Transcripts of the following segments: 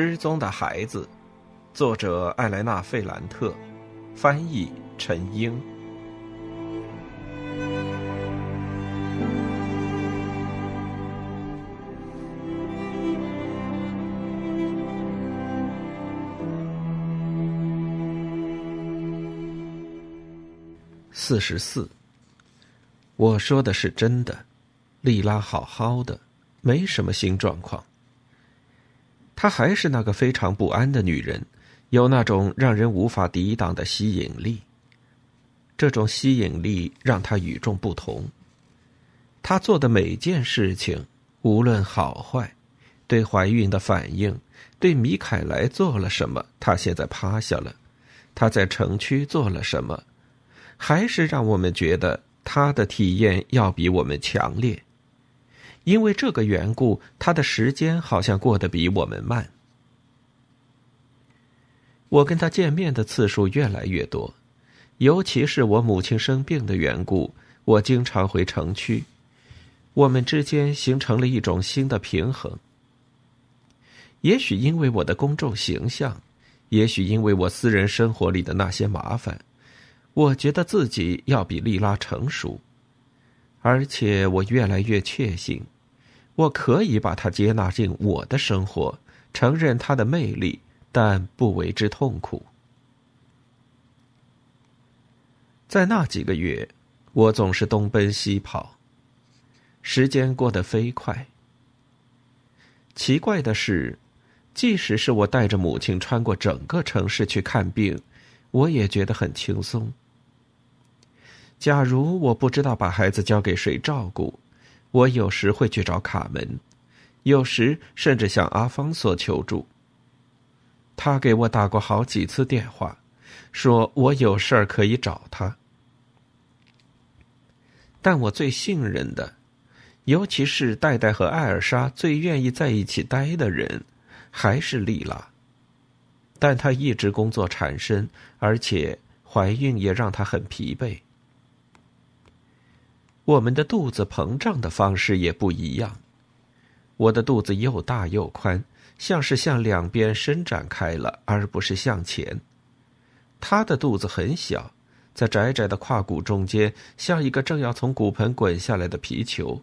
失踪的孩子，作者艾莱娜·费兰特，翻译陈英。四十四，我说的是真的，莉拉好好的，没什么新状况。她还是那个非常不安的女人，有那种让人无法抵挡的吸引力。这种吸引力让她与众不同。她做的每件事情，无论好坏，对怀孕的反应，对米凯莱做了什么，她现在趴下了。她在城区做了什么，还是让我们觉得她的体验要比我们强烈。因为这个缘故，他的时间好像过得比我们慢。我跟他见面的次数越来越多，尤其是我母亲生病的缘故，我经常回城区。我们之间形成了一种新的平衡。也许因为我的公众形象，也许因为我私人生活里的那些麻烦，我觉得自己要比莉拉成熟，而且我越来越确信。我可以把他接纳进我的生活，承认他的魅力，但不为之痛苦。在那几个月，我总是东奔西跑，时间过得飞快。奇怪的是，即使是我带着母亲穿过整个城市去看病，我也觉得很轻松。假如我不知道把孩子交给谁照顾。我有时会去找卡门，有时甚至向阿方索求助。他给我打过好几次电话，说我有事儿可以找他。但我最信任的，尤其是戴戴和艾尔莎最愿意在一起待的人，还是丽拉。但她一直工作缠身，而且怀孕也让她很疲惫。我们的肚子膨胀的方式也不一样。我的肚子又大又宽，像是向两边伸展开了，而不是向前。他的肚子很小，在窄窄的胯骨中间，像一个正要从骨盆滚下来的皮球。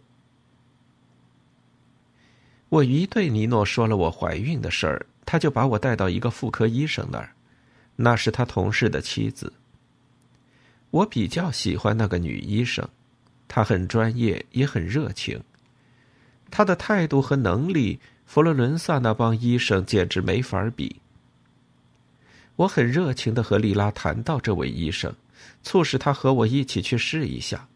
我一对尼诺说了我怀孕的事儿，他就把我带到一个妇科医生那儿，那是他同事的妻子。我比较喜欢那个女医生。他很专业，也很热情。他的态度和能力，佛罗伦萨那帮医生简直没法比。我很热情的和丽拉谈到这位医生，促使他和我一起去试一下。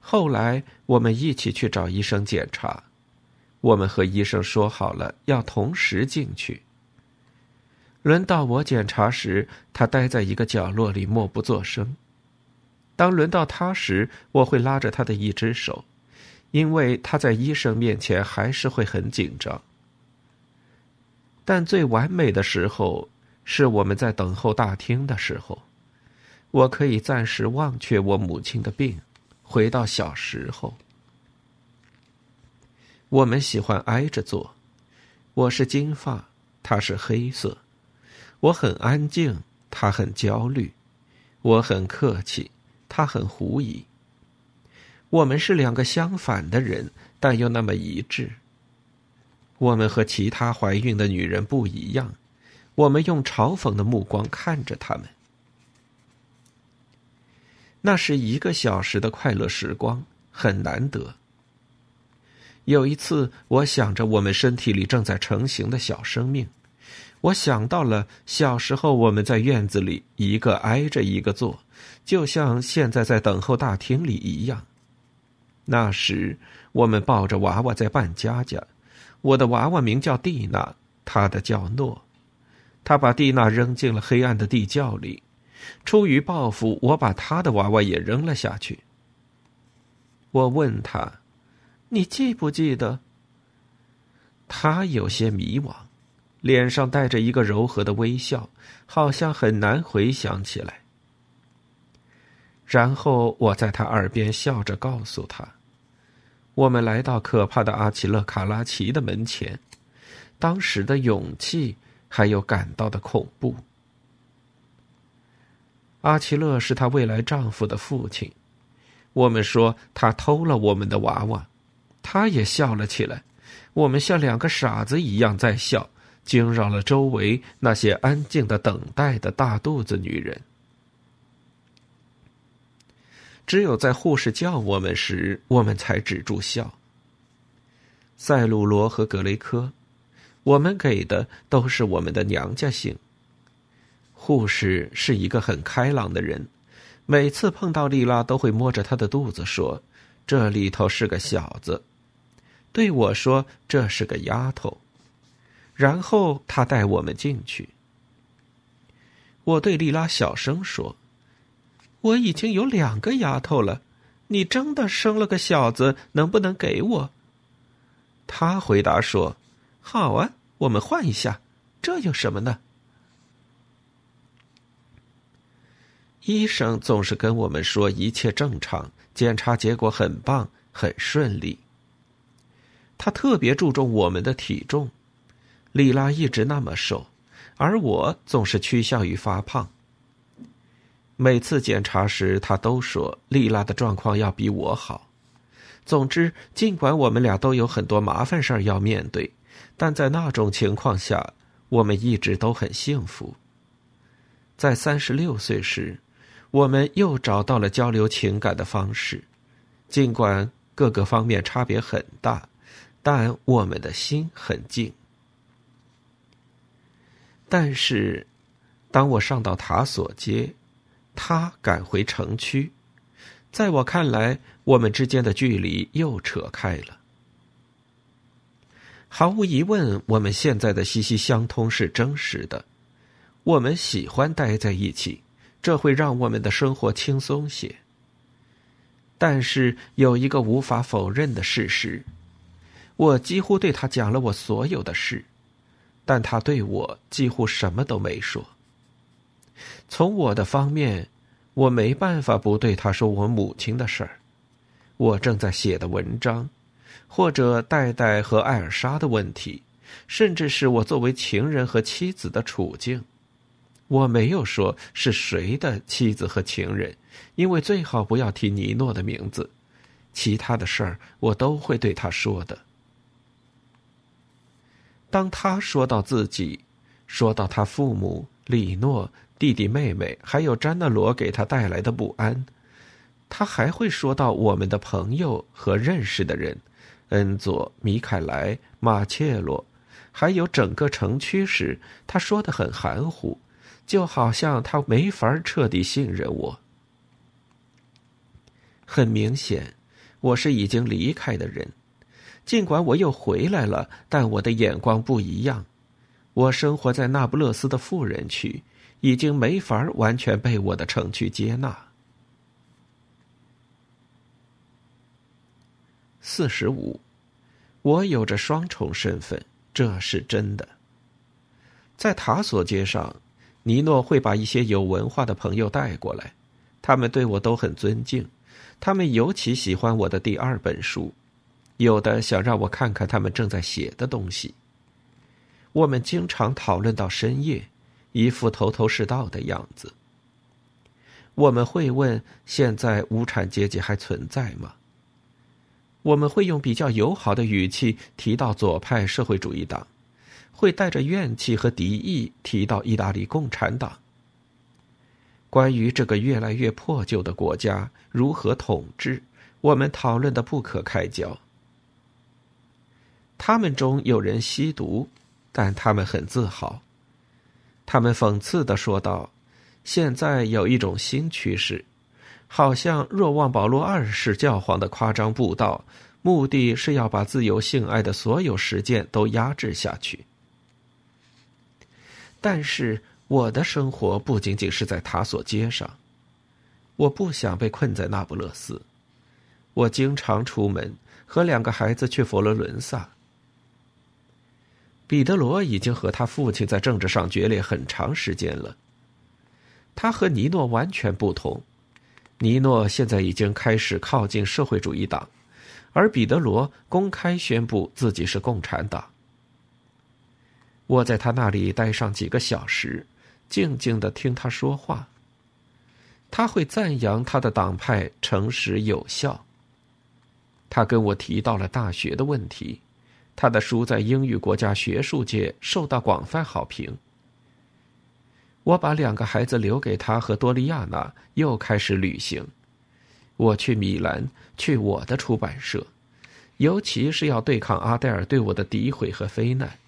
后来我们一起去找医生检查，我们和医生说好了要同时进去。轮到我检查时，他待在一个角落里默不作声。当轮到他时，我会拉着他的一只手，因为他在医生面前还是会很紧张。但最完美的时候是我们在等候大厅的时候，我可以暂时忘却我母亲的病，回到小时候。我们喜欢挨着坐，我是金发，他是黑色，我很安静，他很焦虑，我很客气。他很狐疑。我们是两个相反的人，但又那么一致。我们和其他怀孕的女人不一样，我们用嘲讽的目光看着他们。那是一个小时的快乐时光，很难得。有一次，我想着我们身体里正在成型的小生命，我想到了小时候我们在院子里一个挨着一个坐。就像现在在等候大厅里一样。那时我们抱着娃娃在扮家家，我的娃娃名叫蒂娜，他的叫诺。他把蒂娜扔进了黑暗的地窖里，出于报复，我把他的娃娃也扔了下去。我问他：“你记不记得？”他有些迷惘，脸上带着一个柔和的微笑，好像很难回想起来。然后我在他耳边笑着告诉他：“我们来到可怕的阿奇勒卡拉奇的门前，当时的勇气，还有感到的恐怖。阿奇勒是她未来丈夫的父亲，我们说他偷了我们的娃娃，他也笑了起来，我们像两个傻子一样在笑，惊扰了周围那些安静的等待的大肚子女人。只有在护士叫我们时，我们才止住笑。塞鲁罗和格雷科，我们给的都是我们的娘家姓。护士是一个很开朗的人，每次碰到丽拉都会摸着她的肚子说：“这里头是个小子。”对我说：“这是个丫头。”然后他带我们进去。我对丽拉小声说。我已经有两个丫头了，你真的生了个小子，能不能给我？他回答说：“好啊，我们换一下，这有什么呢？”医生总是跟我们说一切正常，检查结果很棒，很顺利。他特别注重我们的体重，丽拉一直那么瘦，而我总是趋向于发胖。每次检查时，他都说丽拉的状况要比我好。总之，尽管我们俩都有很多麻烦事儿要面对，但在那种情况下，我们一直都很幸福。在三十六岁时，我们又找到了交流情感的方式，尽管各个方面差别很大，但我们的心很近。但是，当我上到塔索街。他赶回城区，在我看来，我们之间的距离又扯开了。毫无疑问，我们现在的息息相通是真实的。我们喜欢待在一起，这会让我们的生活轻松些。但是有一个无法否认的事实：我几乎对他讲了我所有的事，但他对我几乎什么都没说。从我的方面，我没办法不对他说我母亲的事儿，我正在写的文章，或者戴戴和艾尔莎的问题，甚至是我作为情人和妻子的处境。我没有说是谁的妻子和情人，因为最好不要提尼诺的名字。其他的事儿我都会对他说的。当他说到自己，说到他父母李诺。弟弟妹妹还有詹纳罗给他带来的不安，他还会说到我们的朋友和认识的人，恩佐、米凯莱、马切罗，还有整个城区时，他说的很含糊，就好像他没法彻底信任我。很明显，我是已经离开的人，尽管我又回来了，但我的眼光不一样。我生活在那不勒斯的富人区。已经没法完全被我的城区接纳。四十五，我有着双重身份，这是真的。在塔索街上，尼诺会把一些有文化的朋友带过来，他们对我都很尊敬，他们尤其喜欢我的第二本书，有的想让我看看他们正在写的东西。我们经常讨论到深夜。一副头头是道的样子。我们会问：现在无产阶级还存在吗？我们会用比较友好的语气提到左派社会主义党，会带着怨气和敌意提到意大利共产党。关于这个越来越破旧的国家如何统治，我们讨论的不可开交。他们中有人吸毒，但他们很自豪。他们讽刺的说道：“现在有一种新趋势，好像若望保罗二世教皇的夸张布道，目的是要把自由性爱的所有实践都压制下去。”但是我的生活不仅仅是在塔索街上，我不想被困在那不勒斯。我经常出门，和两个孩子去佛罗伦萨。彼得罗已经和他父亲在政治上决裂很长时间了。他和尼诺完全不同，尼诺现在已经开始靠近社会主义党，而彼得罗公开宣布自己是共产党。我在他那里待上几个小时，静静的听他说话。他会赞扬他的党派诚实有效。他跟我提到了大学的问题，他的书在英语国家学术界受到广泛好评。我把两个孩子留给他和多利亚娜，又开始旅行。我去米兰，去我的出版社，尤其是要对抗阿黛尔对我的诋毁和非难。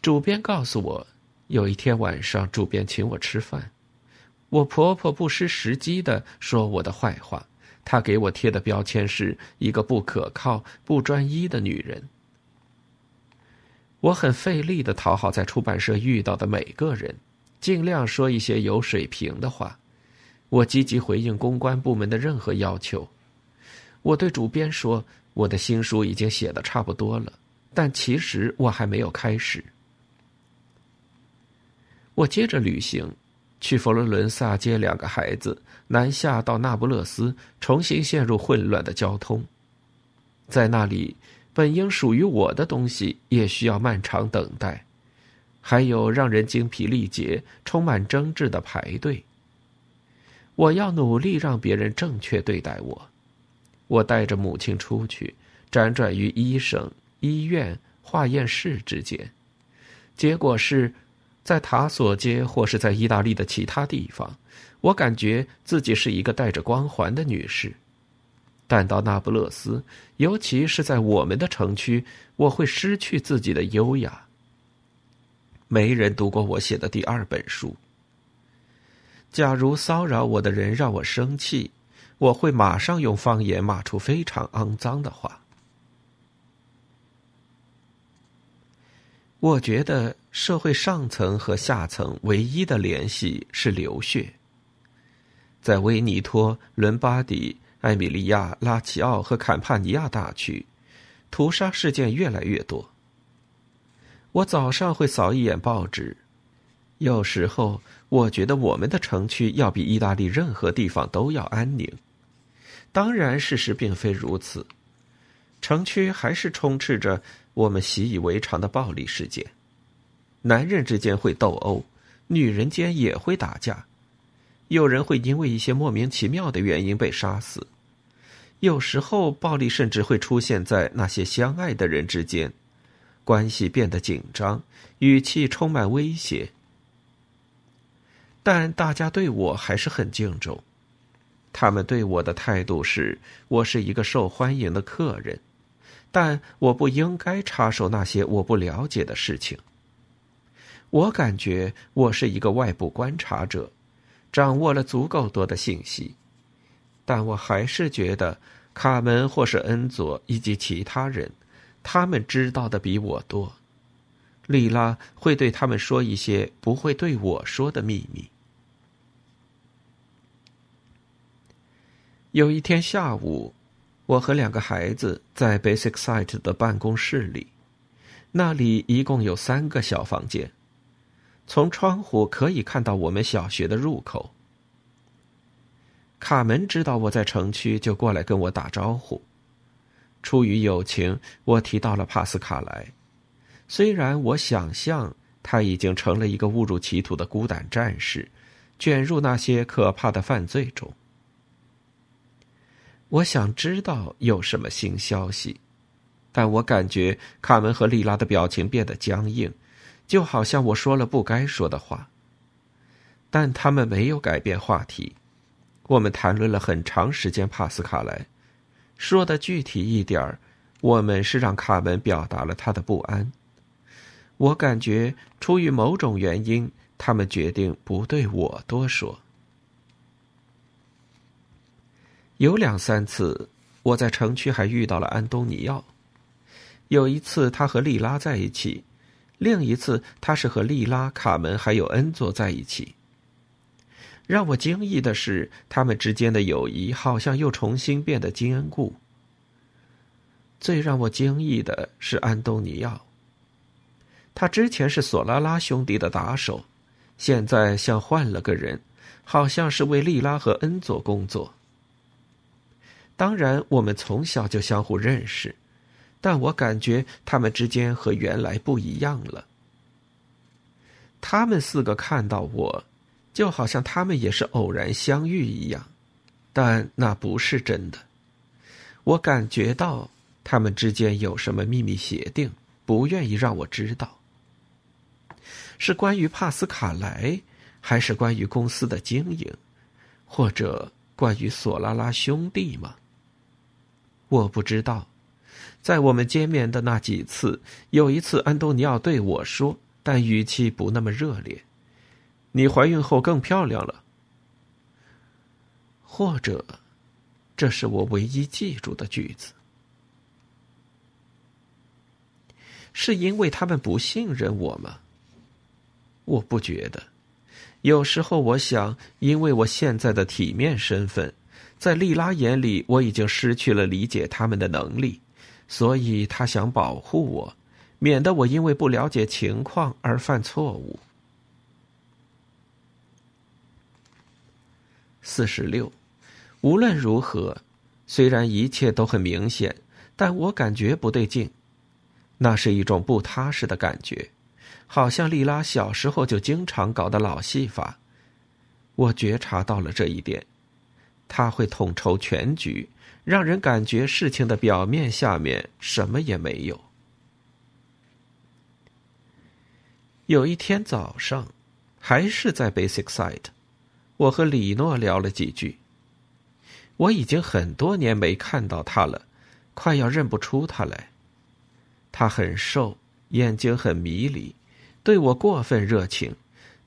主编告诉我，有一天晚上，主编请我吃饭。我婆婆不失时机的说我的坏话，她给我贴的标签是一个不可靠、不专一的女人。我很费力的讨好在出版社遇到的每个人，尽量说一些有水平的话。我积极回应公关部门的任何要求。我对主编说，我的新书已经写的差不多了，但其实我还没有开始。我接着旅行。去佛罗伦萨接两个孩子，南下到那不勒斯，重新陷入混乱的交通。在那里，本应属于我的东西也需要漫长等待，还有让人精疲力竭、充满争执的排队。我要努力让别人正确对待我。我带着母亲出去，辗转于医生、医院、化验室之间，结果是。在塔索街或是在意大利的其他地方，我感觉自己是一个带着光环的女士；但到那不勒斯，尤其是在我们的城区，我会失去自己的优雅。没人读过我写的第二本书。假如骚扰我的人让我生气，我会马上用方言骂出非常肮脏的话。我觉得社会上层和下层唯一的联系是流血。在威尼托、伦巴第、埃米利亚、拉齐奥和坎帕尼亚大区，屠杀事件越来越多。我早上会扫一眼报纸，有时候我觉得我们的城区要比意大利任何地方都要安宁。当然，事实并非如此，城区还是充斥着。我们习以为常的暴力事件，男人之间会斗殴，女人间也会打架，有人会因为一些莫名其妙的原因被杀死，有时候暴力甚至会出现在那些相爱的人之间，关系变得紧张，语气充满威胁。但大家对我还是很敬重，他们对我的态度是我是一个受欢迎的客人。但我不应该插手那些我不了解的事情。我感觉我是一个外部观察者，掌握了足够多的信息，但我还是觉得卡门或是恩佐以及其他人，他们知道的比我多。莉拉会对他们说一些不会对我说的秘密。有一天下午。我和两个孩子在 Basic Site 的办公室里，那里一共有三个小房间，从窗户可以看到我们小学的入口。卡门知道我在城区，就过来跟我打招呼。出于友情，我提到了帕斯卡莱，虽然我想象他已经成了一个误入歧途的孤胆战士，卷入那些可怕的犯罪中。我想知道有什么新消息，但我感觉卡门和莉拉的表情变得僵硬，就好像我说了不该说的话。但他们没有改变话题。我们谈论了很长时间帕斯卡莱，说的具体一点儿，我们是让卡门表达了他的不安。我感觉出于某种原因，他们决定不对我多说。有两三次，我在城区还遇到了安东尼奥。有一次他和莉拉在一起，另一次他是和莉拉、卡门还有恩佐在一起。让我惊异的是，他们之间的友谊好像又重新变得坚固。最让我惊异的是安东尼奥。他之前是索拉拉兄弟的打手，现在像换了个人，好像是为莉拉和恩佐工作。当然，我们从小就相互认识，但我感觉他们之间和原来不一样了。他们四个看到我，就好像他们也是偶然相遇一样，但那不是真的。我感觉到他们之间有什么秘密协定，不愿意让我知道。是关于帕斯卡莱，还是关于公司的经营，或者关于索拉拉兄弟吗？我不知道。在我们见面的那几次，有一次安东尼奥对我说。但语气不那么热烈。你怀孕后更漂亮了，或者，这是我唯一记住的句子。是因为他们不信任我吗？我不觉得。有时候我想，因为我现在的体面身份，在莉拉眼里我已经失去了理解他们的能力，所以他想保护我。免得我因为不了解情况而犯错误。四十六，无论如何，虽然一切都很明显，但我感觉不对劲，那是一种不踏实的感觉，好像莉拉小时候就经常搞的老戏法。我觉察到了这一点，他会统筹全局，让人感觉事情的表面下面什么也没有。有一天早上，还是在 Basic Side，我和李诺聊了几句。我已经很多年没看到他了，快要认不出他来。他很瘦，眼睛很迷离，对我过分热情。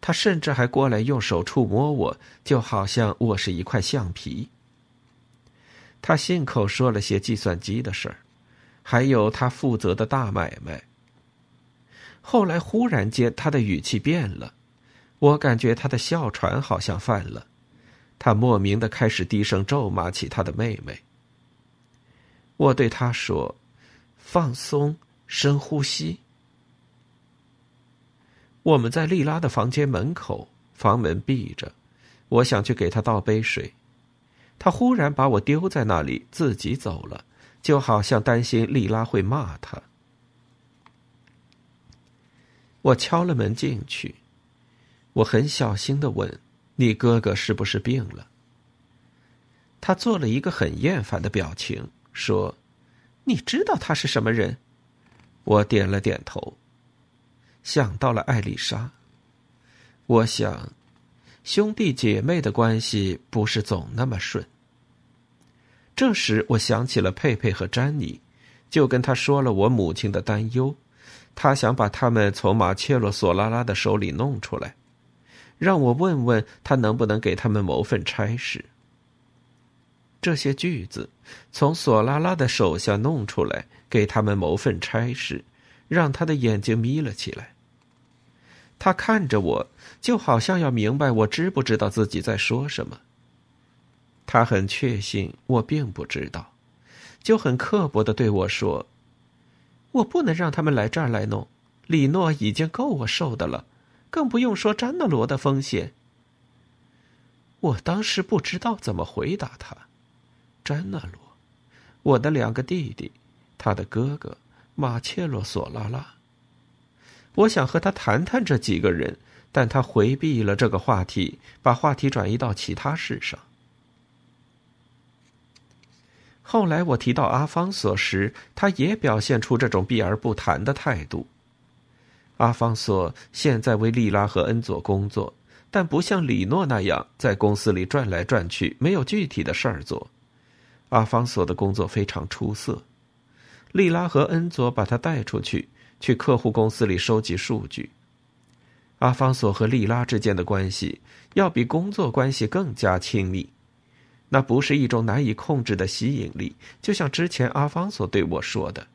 他甚至还过来用手触摸我，就好像我是一块橡皮。他信口说了些计算机的事儿，还有他负责的大买卖。后来忽然间，他的语气变了，我感觉他的哮喘好像犯了，他莫名的开始低声咒骂起他的妹妹。我对他说：“放松，深呼吸。”我们在丽拉的房间门口，房门闭着，我想去给他倒杯水，他忽然把我丢在那里，自己走了，就好像担心丽拉会骂他。我敲了门进去，我很小心的问：“你哥哥是不是病了？”他做了一个很厌烦的表情，说：“你知道他是什么人？”我点了点头，想到了艾丽莎。我想，兄弟姐妹的关系不是总那么顺。这时，我想起了佩佩和詹妮，就跟他说了我母亲的担忧。他想把他们从马切洛·索拉拉的手里弄出来，让我问问他能不能给他们谋份差事。这些句子从索拉拉的手下弄出来，给他们谋份差事，让他的眼睛眯了起来。他看着我，就好像要明白我知不知道自己在说什么。他很确信我并不知道，就很刻薄的对我说。我不能让他们来这儿来弄，李诺已经够我受的了，更不用说詹纳罗的风险。我当时不知道怎么回答他，詹纳罗，我的两个弟弟，他的哥哥马切洛索拉拉。我想和他谈谈这几个人，但他回避了这个话题，把话题转移到其他事上。后来我提到阿方索时，他也表现出这种避而不谈的态度。阿方索现在为利拉和恩佐工作，但不像李诺那样在公司里转来转去，没有具体的事儿做。阿方索的工作非常出色，利拉和恩佐把他带出去，去客户公司里收集数据。阿方索和利拉之间的关系要比工作关系更加亲密。那不是一种难以控制的吸引力，就像之前阿方索对我说的，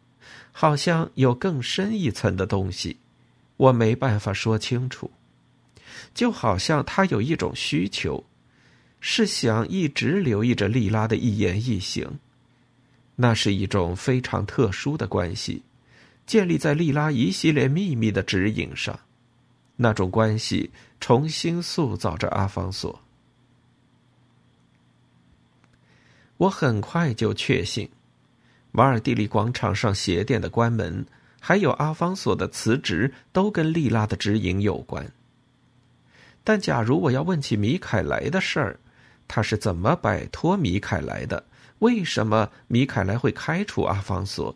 好像有更深一层的东西，我没办法说清楚。就好像他有一种需求，是想一直留意着莉拉的一言一行。那是一种非常特殊的关系，建立在莉拉一系列秘密的指引上。那种关系重新塑造着阿方索。我很快就确信，马尔蒂利广场上鞋店的关门，还有阿方索的辞职，都跟莉拉的指引有关。但假如我要问起米凯莱的事儿，他是怎么摆脱米凯莱的？为什么米凯莱会开除阿方索？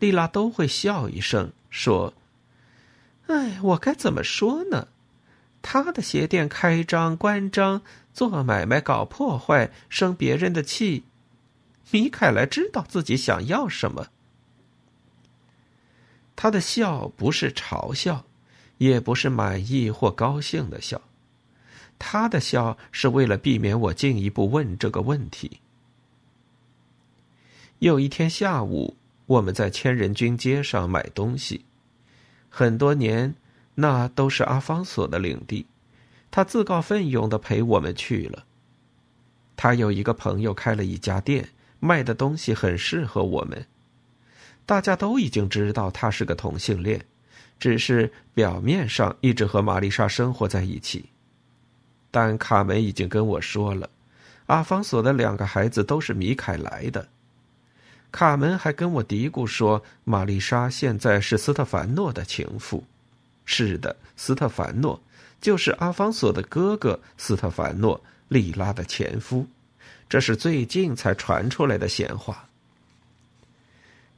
莉拉都会笑一声说：“哎，我该怎么说呢？他的鞋店开张关张，做买卖搞破坏，生别人的气。”米凯莱知道自己想要什么。他的笑不是嘲笑，也不是满意或高兴的笑，他的笑是为了避免我进一步问这个问题。有一天下午，我们在千人军街上买东西，很多年，那都是阿方索的领地，他自告奋勇的陪我们去了。他有一个朋友开了一家店。卖的东西很适合我们，大家都已经知道他是个同性恋，只是表面上一直和玛丽莎生活在一起。但卡门已经跟我说了，阿方索的两个孩子都是米凯莱的。卡门还跟我嘀咕说，玛丽莎现在是斯特凡诺的情妇。是的，斯特凡诺就是阿方索的哥哥斯特凡诺，莉拉的前夫。这是最近才传出来的闲话。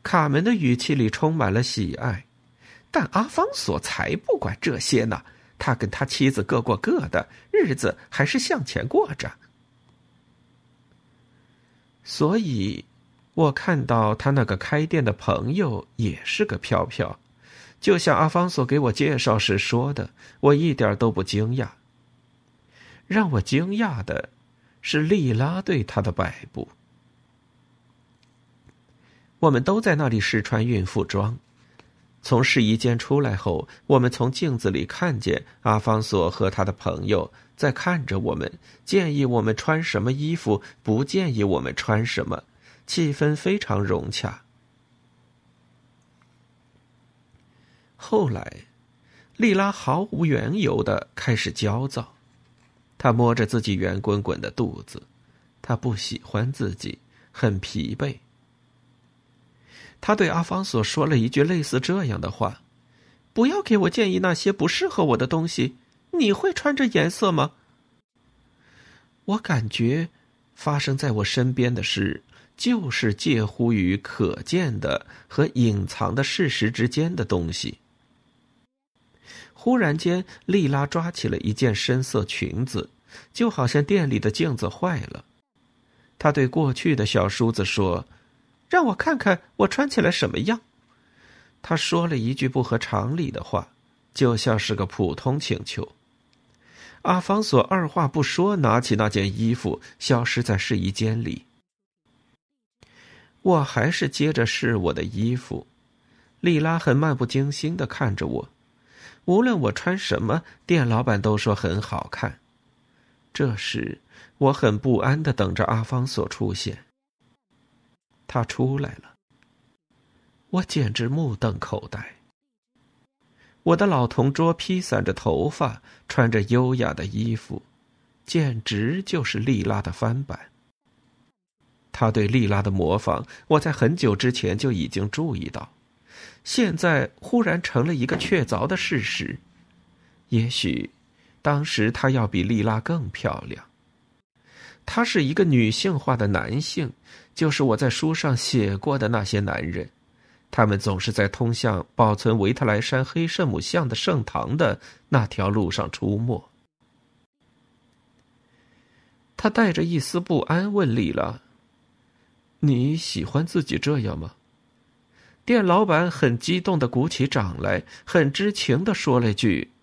卡门的语气里充满了喜爱，但阿方索才不管这些呢。他跟他妻子各过各的日子，还是向前过着。所以，我看到他那个开店的朋友也是个飘飘，就像阿方索给我介绍时说的，我一点都不惊讶。让我惊讶的。是莉拉对他的摆布。我们都在那里试穿孕妇装。从试衣间出来后，我们从镜子里看见阿方索和他的朋友在看着我们，建议我们穿什么衣服，不建议我们穿什么，气氛非常融洽。后来，莉拉毫无缘由的开始焦躁。他摸着自己圆滚滚的肚子，他不喜欢自己，很疲惫。他对阿方索说了一句类似这样的话：“不要给我建议那些不适合我的东西。你会穿这颜色吗？”我感觉，发生在我身边的事，就是介乎于可见的和隐藏的事实之间的东西。忽然间，莉拉抓起了一件深色裙子。就好像店里的镜子坏了，他对过去的小叔子说：“让我看看我穿起来什么样。”他说了一句不合常理的话，就像是个普通请求。阿方索二话不说，拿起那件衣服，消失在试衣间里。我还是接着试我的衣服，莉拉很漫不经心的看着我，无论我穿什么，店老板都说很好看。这时，我很不安的等着阿方索出现。他出来了，我简直目瞪口呆。我的老同桌披散着头发，穿着优雅的衣服，简直就是莉拉的翻版。他对莉拉的模仿，我在很久之前就已经注意到，现在忽然成了一个确凿的事实。也许。当时他要比莉拉更漂亮。他是一个女性化的男性，就是我在书上写过的那些男人，他们总是在通向保存维特莱山黑圣母像的圣堂的那条路上出没。他带着一丝不安问莉拉：“你喜欢自己这样吗？”店老板很激动的鼓起掌来，很知情的说了句。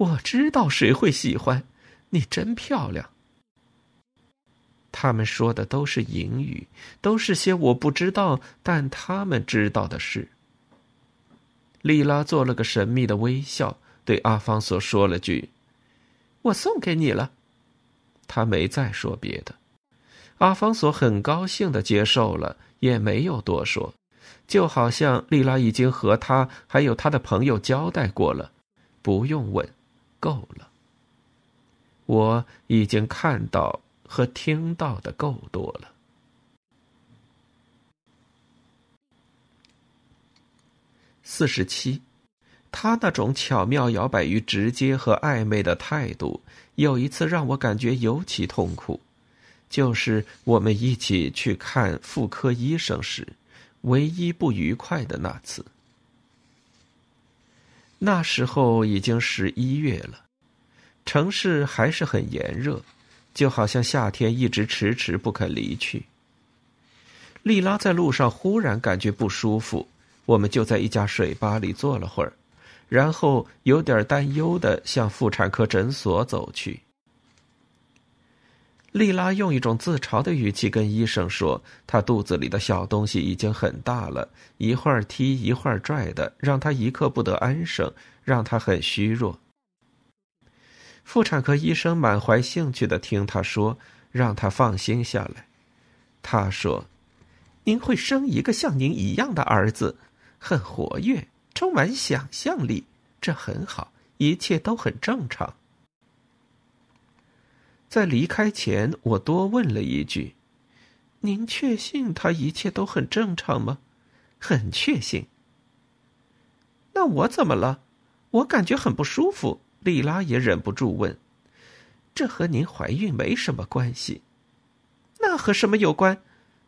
我知道谁会喜欢，你真漂亮。他们说的都是隐语，都是些我不知道但他们知道的事。莉拉做了个神秘的微笑，对阿方索说了句：“我送给你了。”他没再说别的。阿方索很高兴的接受了，也没有多说，就好像莉拉已经和他还有他的朋友交代过了，不用问。够了，我已经看到和听到的够多了。四十七，他那种巧妙摇摆于直接和暧昧的态度，有一次让我感觉尤其痛苦，就是我们一起去看妇科医生时，唯一不愉快的那次。那时候已经十一月了，城市还是很炎热，就好像夏天一直迟迟不肯离去。丽拉在路上忽然感觉不舒服，我们就在一家水吧里坐了会儿，然后有点担忧的向妇产科诊所走去。丽拉用一种自嘲的语气跟医生说：“她肚子里的小东西已经很大了，一会儿踢一会儿拽的，让她一刻不得安生，让她很虚弱。”妇产科医生满怀兴趣的听她说，让她放心下来。他说：“您会生一个像您一样的儿子，很活跃，充满想象力，这很好，一切都很正常。”在离开前，我多问了一句：“您确信他一切都很正常吗？”“很确信。”“那我怎么了？我感觉很不舒服。”丽拉也忍不住问：“这和您怀孕没什么关系？”“那和什么有关？”“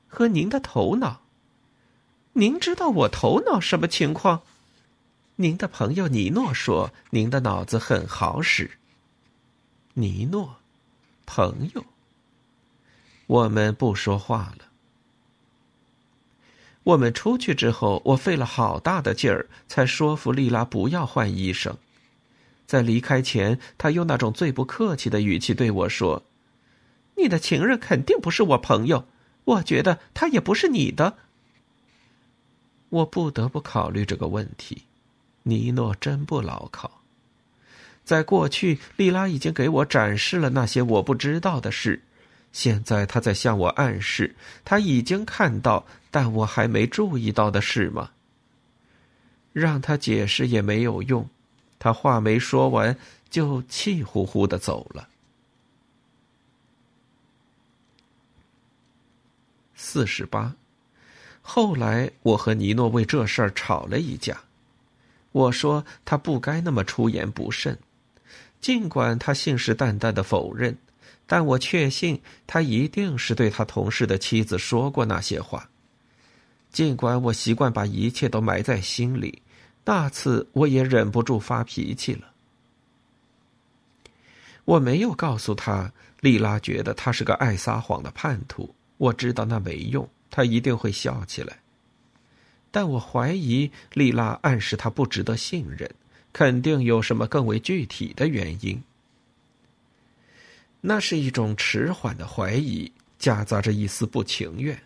和您的头脑。”“您知道我头脑什么情况？”“您的朋友尼诺说您的脑子很好使。”尼诺。朋友，我们不说话了。我们出去之后，我费了好大的劲儿，才说服丽拉不要换医生。在离开前，他用那种最不客气的语气对我说：“你的情人肯定不是我朋友，我觉得他也不是你的。”我不得不考虑这个问题。尼诺真不牢靠。在过去，丽拉已经给我展示了那些我不知道的事，现在她在向我暗示，她已经看到，但我还没注意到的事吗？让他解释也没有用，他话没说完就气呼呼的走了。四十八，后来我和尼诺为这事儿吵了一架，我说他不该那么出言不慎。尽管他信誓旦旦的否认，但我确信他一定是对他同事的妻子说过那些话。尽管我习惯把一切都埋在心里，那次我也忍不住发脾气了。我没有告诉他，丽拉觉得他是个爱撒谎的叛徒。我知道那没用，他一定会笑起来。但我怀疑丽拉暗示他不值得信任。肯定有什么更为具体的原因。那是一种迟缓的怀疑，夹杂着一丝不情愿。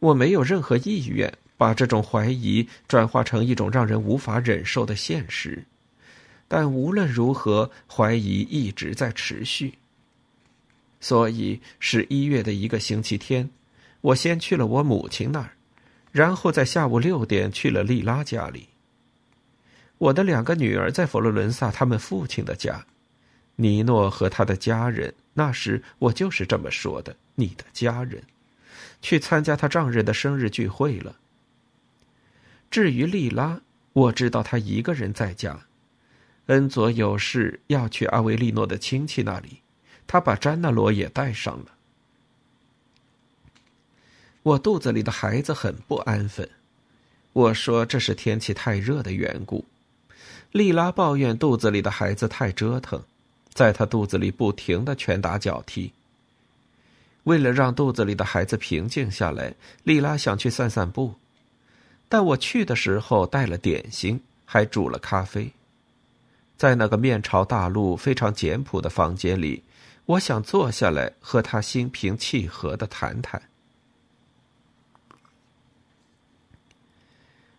我没有任何意愿把这种怀疑转化成一种让人无法忍受的现实，但无论如何，怀疑一直在持续。所以，十一月的一个星期天，我先去了我母亲那儿，然后在下午六点去了莉拉家里。我的两个女儿在佛罗伦萨他们父亲的家，尼诺和他的家人。那时我就是这么说的，你的家人，去参加他丈人的生日聚会了。至于莉拉，我知道她一个人在家，恩佐有事要去阿维利诺的亲戚那里，他把詹纳罗也带上了。我肚子里的孩子很不安分，我说这是天气太热的缘故。莉拉抱怨肚子里的孩子太折腾，在她肚子里不停的拳打脚踢。为了让肚子里的孩子平静下来，莉拉想去散散步，但我去的时候带了点心，还煮了咖啡。在那个面朝大路、非常简朴的房间里，我想坐下来和他心平气和的谈谈。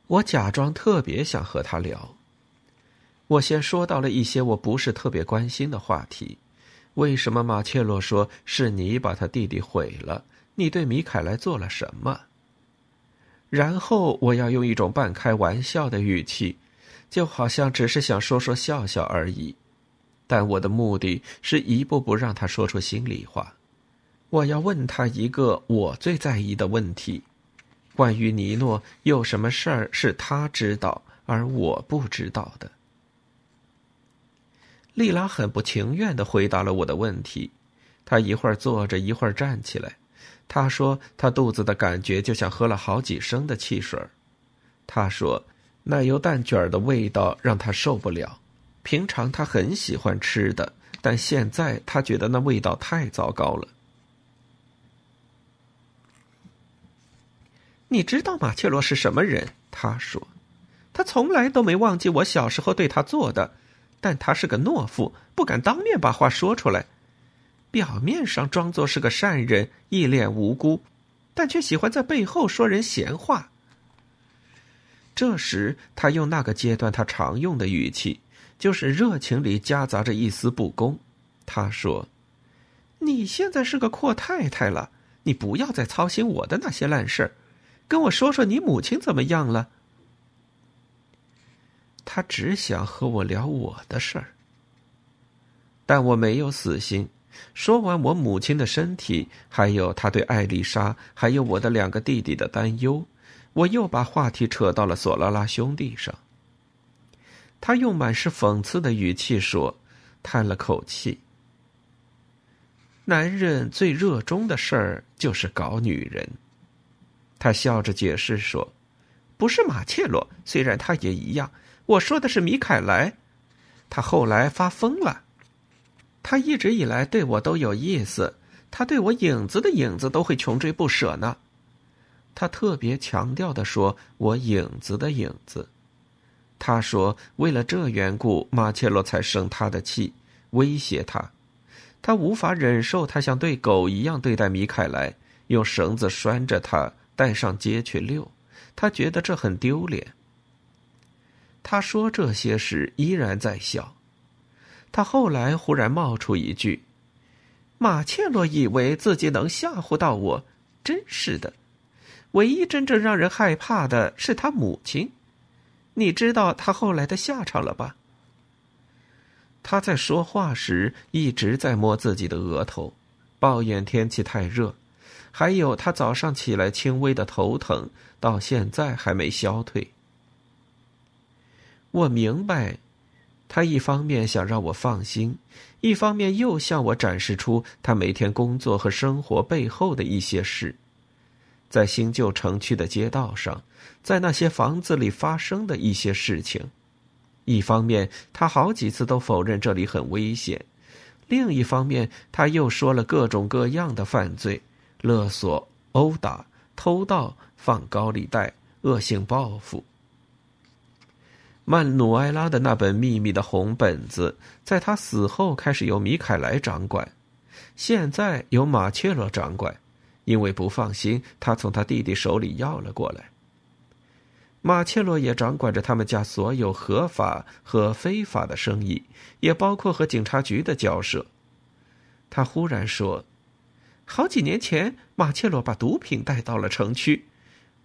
我假装特别想和他聊。我先说到了一些我不是特别关心的话题，为什么马切洛说是你把他弟弟毁了？你对米凯莱做了什么？然后我要用一种半开玩笑的语气，就好像只是想说说笑笑而已，但我的目的是一步步让他说出心里话。我要问他一个我最在意的问题：关于尼诺，有什么事儿是他知道而我不知道的？丽拉很不情愿的回答了我的问题。她一会儿坐着，一会儿站起来。她说：“她肚子的感觉就像喝了好几升的汽水。”她说：“奶油蛋卷的味道让她受不了。平常她很喜欢吃的，但现在她觉得那味道太糟糕了。”你知道马切罗是什么人？他说：“他从来都没忘记我小时候对他做的，但他是个懦夫，不敢当面把话说出来。表面上装作是个善人，一脸无辜，但却喜欢在背后说人闲话。”这时，他用那个阶段他常用的语气，就是热情里夹杂着一丝不公。他说：“你现在是个阔太太了，你不要再操心我的那些烂事儿。”跟我说说你母亲怎么样了？他只想和我聊我的事儿，但我没有死心。说完我母亲的身体，还有他对艾丽莎还有我的两个弟弟的担忧，我又把话题扯到了索拉拉兄弟上。他用满是讽刺的语气说，叹了口气：“男人最热衷的事儿就是搞女人。”他笑着解释说：“不是马切罗，虽然他也一样。我说的是米凯莱，他后来发疯了。他一直以来对我都有意思，他对我影子的影子都会穷追不舍呢。他特别强调的说，我影子的影子。他说，为了这缘故，马切洛才生他的气，威胁他。他无法忍受他像对狗一样对待米凯莱，用绳子拴着他。”带上街去遛，他觉得这很丢脸。他说这些时依然在笑。他后来忽然冒出一句：“马切洛以为自己能吓唬到我，真是的。唯一真正让人害怕的是他母亲。你知道他后来的下场了吧？”他在说话时一直在摸自己的额头，抱怨天气太热。还有，他早上起来轻微的头疼，到现在还没消退。我明白，他一方面想让我放心，一方面又向我展示出他每天工作和生活背后的一些事，在新旧城区的街道上，在那些房子里发生的一些事情。一方面，他好几次都否认这里很危险；另一方面，他又说了各种各样的犯罪。勒索、殴打、偷盗、放高利贷、恶性报复。曼努埃拉的那本秘密的红本子，在他死后开始由米凯莱掌管，现在由马切罗掌管，因为不放心，他从他弟弟手里要了过来。马切罗也掌管着他们家所有合法和非法的生意，也包括和警察局的交涉。他忽然说。好几年前，马切罗把毒品带到了城区。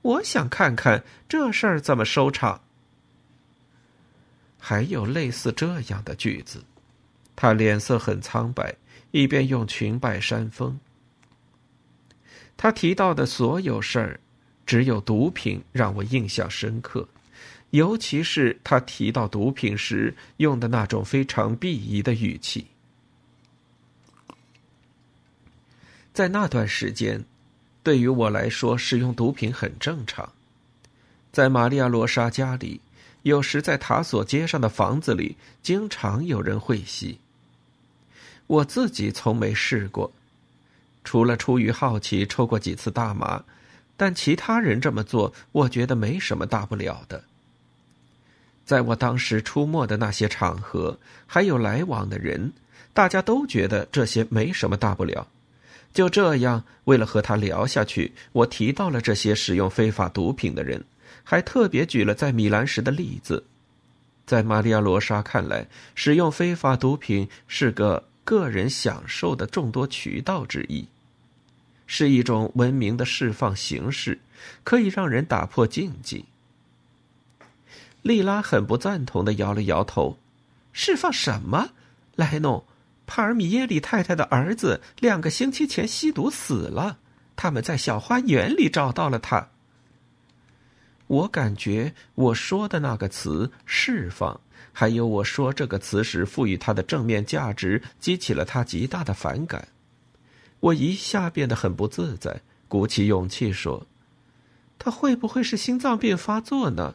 我想看看这事儿怎么收场。还有类似这样的句子，他脸色很苍白，一边用裙摆扇风。他提到的所有事儿，只有毒品让我印象深刻，尤其是他提到毒品时用的那种非常鄙夷的语气。在那段时间，对于我来说，使用毒品很正常。在玛利亚·罗莎家里，有时在塔索街上的房子里，经常有人会吸。我自己从没试过，除了出于好奇抽过几次大麻，但其他人这么做，我觉得没什么大不了的。在我当时出没的那些场合，还有来往的人，大家都觉得这些没什么大不了。就这样，为了和他聊下去，我提到了这些使用非法毒品的人，还特别举了在米兰时的例子。在玛利亚·罗莎看来，使用非法毒品是个个人享受的众多渠道之一，是一种文明的释放形式，可以让人打破禁忌。莉拉很不赞同的摇了摇头：“释放什么，莱诺？”帕尔米耶里太太的儿子两个星期前吸毒死了，他们在小花园里找到了他。我感觉我说的那个词“释放”，还有我说这个词时赋予它的正面价值，激起了他极大的反感。我一下变得很不自在，鼓起勇气说：“他会不会是心脏病发作呢？”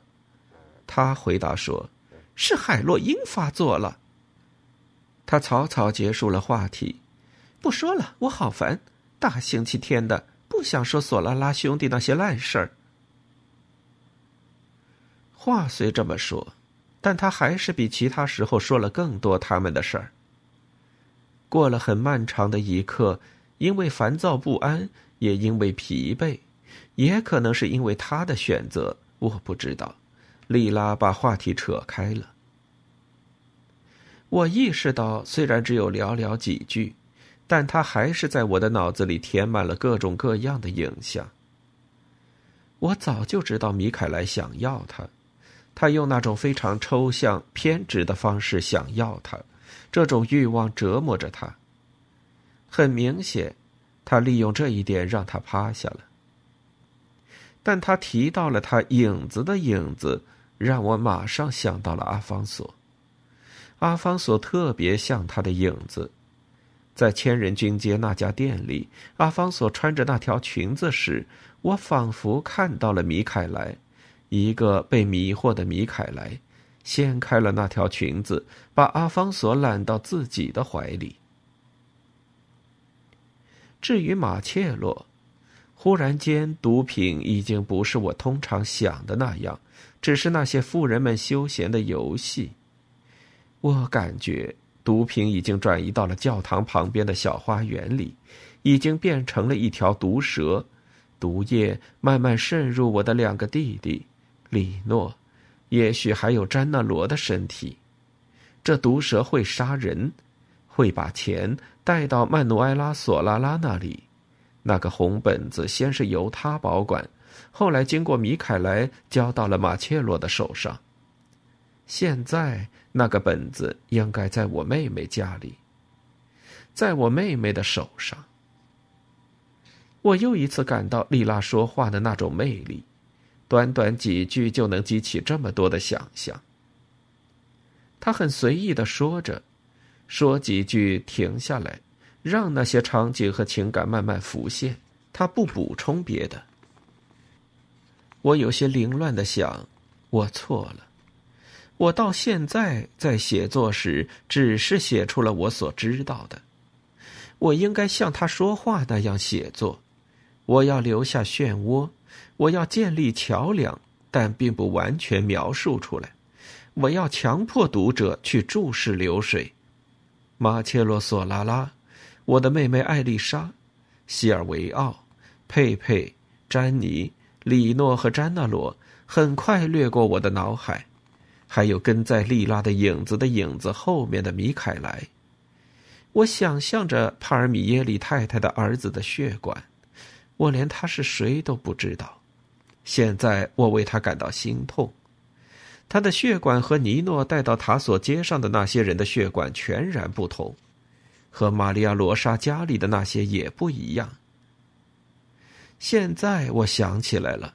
他回答说：“是海洛因发作了。”他草草结束了话题，不说了，我好烦。大星期天的，不想说索拉拉兄弟那些烂事儿。话虽这么说，但他还是比其他时候说了更多他们的事儿。过了很漫长的一刻。因为烦躁不安，也因为疲惫，也可能是因为他的选择，我不知道。莉拉把话题扯开了。我意识到，虽然只有寥寥几句，但他还是在我的脑子里填满了各种各样的影像。我早就知道米凯莱想要他，他用那种非常抽象、偏执的方式想要他，这种欲望折磨着他。很明显，他利用这一点让他趴下了。但他提到了他影子的影子，让我马上想到了阿方索。阿方索特别像他的影子，在千人军街那家店里，阿方索穿着那条裙子时，我仿佛看到了米凯莱，一个被迷惑的米凯莱，掀开了那条裙子，把阿方索揽到自己的怀里。至于马切洛，忽然间，毒品已经不是我通常想的那样，只是那些富人们休闲的游戏。我感觉毒品已经转移到了教堂旁边的小花园里，已经变成了一条毒蛇，毒液慢慢渗入我的两个弟弟，里诺，也许还有詹纳罗的身体。这毒蛇会杀人。会把钱带到曼努埃拉·索拉拉那里，那个红本子先是由他保管，后来经过米凯莱交到了马切洛的手上。现在那个本子应该在我妹妹家里，在我妹妹的手上。我又一次感到莉拉说话的那种魅力，短短几句就能激起这么多的想象。他很随意的说着。说几句，停下来，让那些场景和情感慢慢浮现。他不补充别的。我有些凌乱的想，我错了。我到现在在写作时，只是写出了我所知道的。我应该像他说话那样写作。我要留下漩涡，我要建立桥梁，但并不完全描述出来。我要强迫读者去注视流水。马切洛·索拉拉，我的妹妹艾丽莎，西尔维奥，佩佩，詹妮，里诺和詹纳罗，很快掠过我的脑海，还有跟在莉拉的影子的影子后面的米凯莱。我想象着帕尔米耶里太太的儿子的血管，我连他是谁都不知道。现在我为他感到心痛。他的血管和尼诺带到塔索街上的那些人的血管全然不同，和玛利亚·罗莎家里的那些也不一样。现在我想起来了，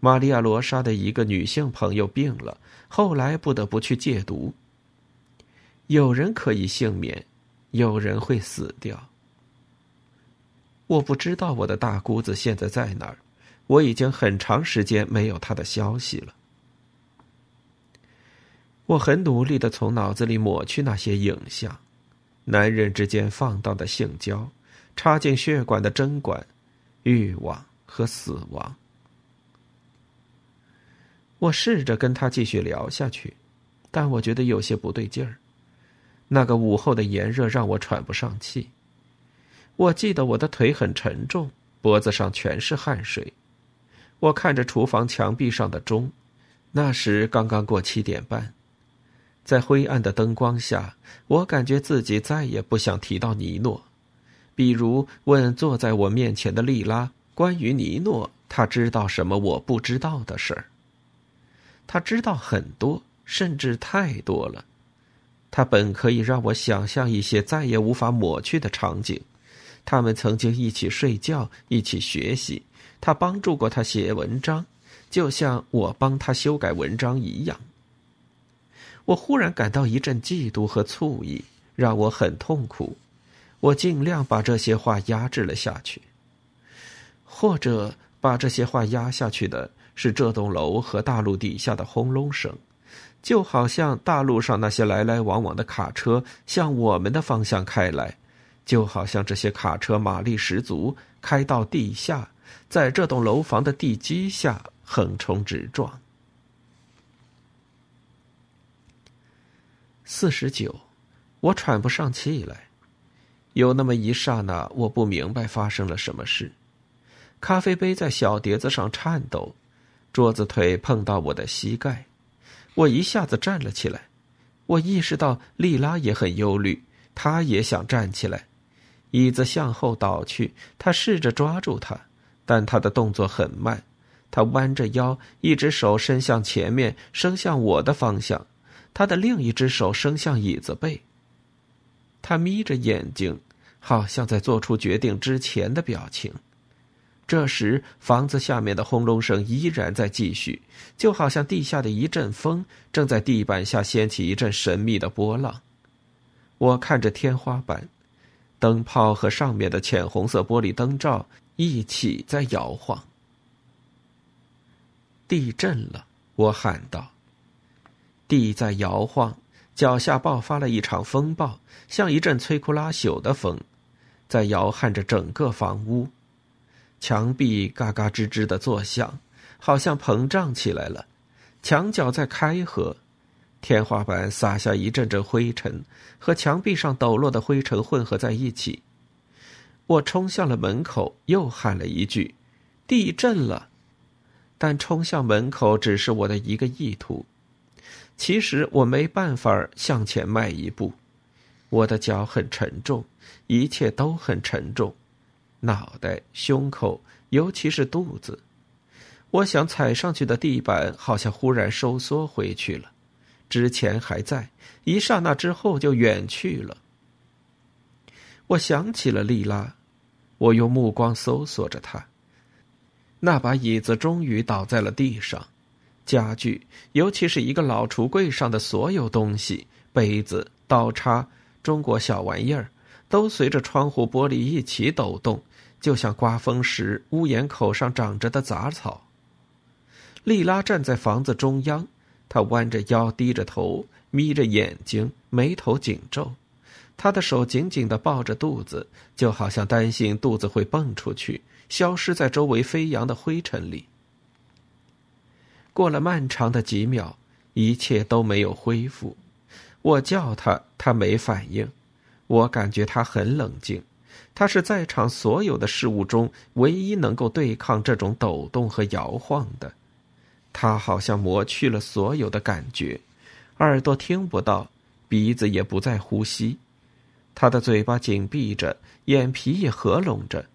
玛利亚·罗莎的一个女性朋友病了，后来不得不去戒毒。有人可以幸免，有人会死掉。我不知道我的大姑子现在在哪儿，我已经很长时间没有他的消息了。我很努力的从脑子里抹去那些影像，男人之间放荡的性交，插进血管的针管，欲望和死亡。我试着跟他继续聊下去，但我觉得有些不对劲儿。那个午后的炎热让我喘不上气。我记得我的腿很沉重，脖子上全是汗水。我看着厨房墙壁上的钟，那时刚刚过七点半。在灰暗的灯光下，我感觉自己再也不想提到尼诺，比如问坐在我面前的莉拉关于尼诺，他知道什么我不知道的事儿。他知道很多，甚至太多了。他本可以让我想象一些再也无法抹去的场景：他们曾经一起睡觉，一起学习；他帮助过他写文章；就像我帮他修改文章一样。我忽然感到一阵嫉妒和醋意，让我很痛苦。我尽量把这些话压制了下去，或者把这些话压下去的是这栋楼和大路底下的轰隆声，就好像大路上那些来来往往的卡车向我们的方向开来，就好像这些卡车马力十足，开到地下，在这栋楼房的地基下横冲直撞。四十九，我喘不上气来。有那么一刹那，我不明白发生了什么事。咖啡杯在小碟子上颤抖，桌子腿碰到我的膝盖，我一下子站了起来。我意识到莉拉也很忧虑，她也想站起来。椅子向后倒去，她试着抓住它，但他的动作很慢。他弯着腰，一只手伸向前面，伸向我的方向，他的另一只手伸向椅子背。他眯着眼睛，好像在做出决定之前的表情。这时，房子下面的轰隆声依然在继续，就好像地下的一阵风正在地板下掀起一阵神秘的波浪。我看着天花板，灯泡和上面的浅红色玻璃灯罩一起在摇晃。地震了！我喊道。地在摇晃。脚下爆发了一场风暴，像一阵摧枯拉朽的风，在摇撼着整个房屋，墙壁嘎嘎吱吱的作响，好像膨胀起来了。墙角在开合，天花板洒下一阵阵灰尘，和墙壁上抖落的灰尘混合在一起。我冲向了门口，又喊了一句：“地震了！”但冲向门口只是我的一个意图。其实我没办法向前迈一步，我的脚很沉重，一切都很沉重，脑袋、胸口，尤其是肚子。我想踩上去的地板好像忽然收缩回去了，之前还在，一刹那之后就远去了。我想起了莉拉，我用目光搜索着他，那把椅子终于倒在了地上。家具，尤其是一个老橱柜上的所有东西，杯子、刀叉、中国小玩意儿，都随着窗户玻璃一起抖动，就像刮风时屋檐口上长着的杂草。莉拉站在房子中央，她弯着腰，低着头，眯着眼睛，眉头紧皱，他的手紧紧地抱着肚子，就好像担心肚子会蹦出去，消失在周围飞扬的灰尘里。过了漫长的几秒，一切都没有恢复。我叫他，他没反应。我感觉他很冷静，他是在场所有的事物中唯一能够对抗这种抖动和摇晃的。他好像磨去了所有的感觉，耳朵听不到，鼻子也不再呼吸，他的嘴巴紧闭着，眼皮也合拢着。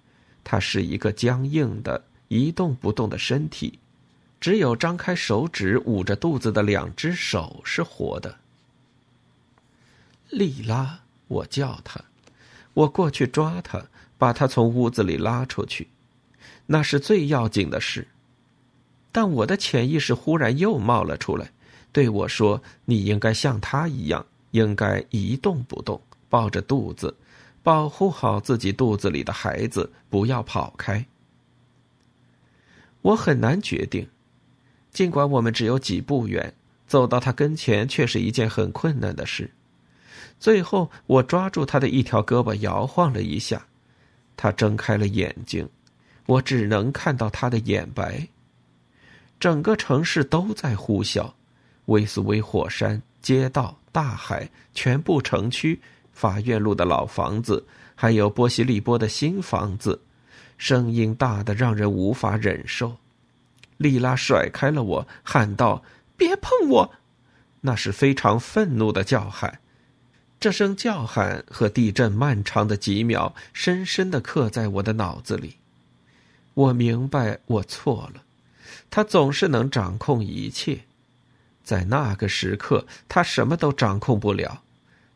他是一个僵硬的、一动不动的身体。只有张开手指捂着肚子的两只手是活的。莉拉，我叫她，我过去抓她，把她从屋子里拉出去，那是最要紧的事。但我的潜意识忽然又冒了出来，对我说：“你应该像她一样，应该一动不动，抱着肚子，保护好自己肚子里的孩子，不要跑开。”我很难决定。尽管我们只有几步远，走到他跟前却是一件很困难的事。最后，我抓住他的一条胳膊，摇晃了一下，他睁开了眼睛，我只能看到他的眼白。整个城市都在呼啸，威斯威火山、街道、大海，全部城区、法院路的老房子，还有波西利波的新房子，声音大的让人无法忍受。莉拉甩开了我，喊道：“别碰我！”那是非常愤怒的叫喊。这声叫喊和地震漫长的几秒，深深的刻在我的脑子里。我明白我错了。他总是能掌控一切，在那个时刻，他什么都掌控不了。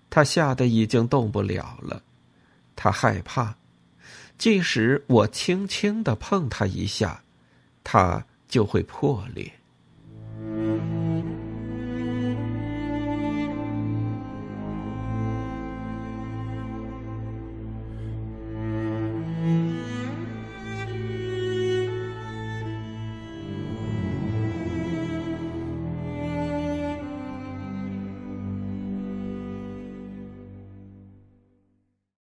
他吓得已经动不了了。他害怕。即使我轻轻的碰他一下他就会破裂。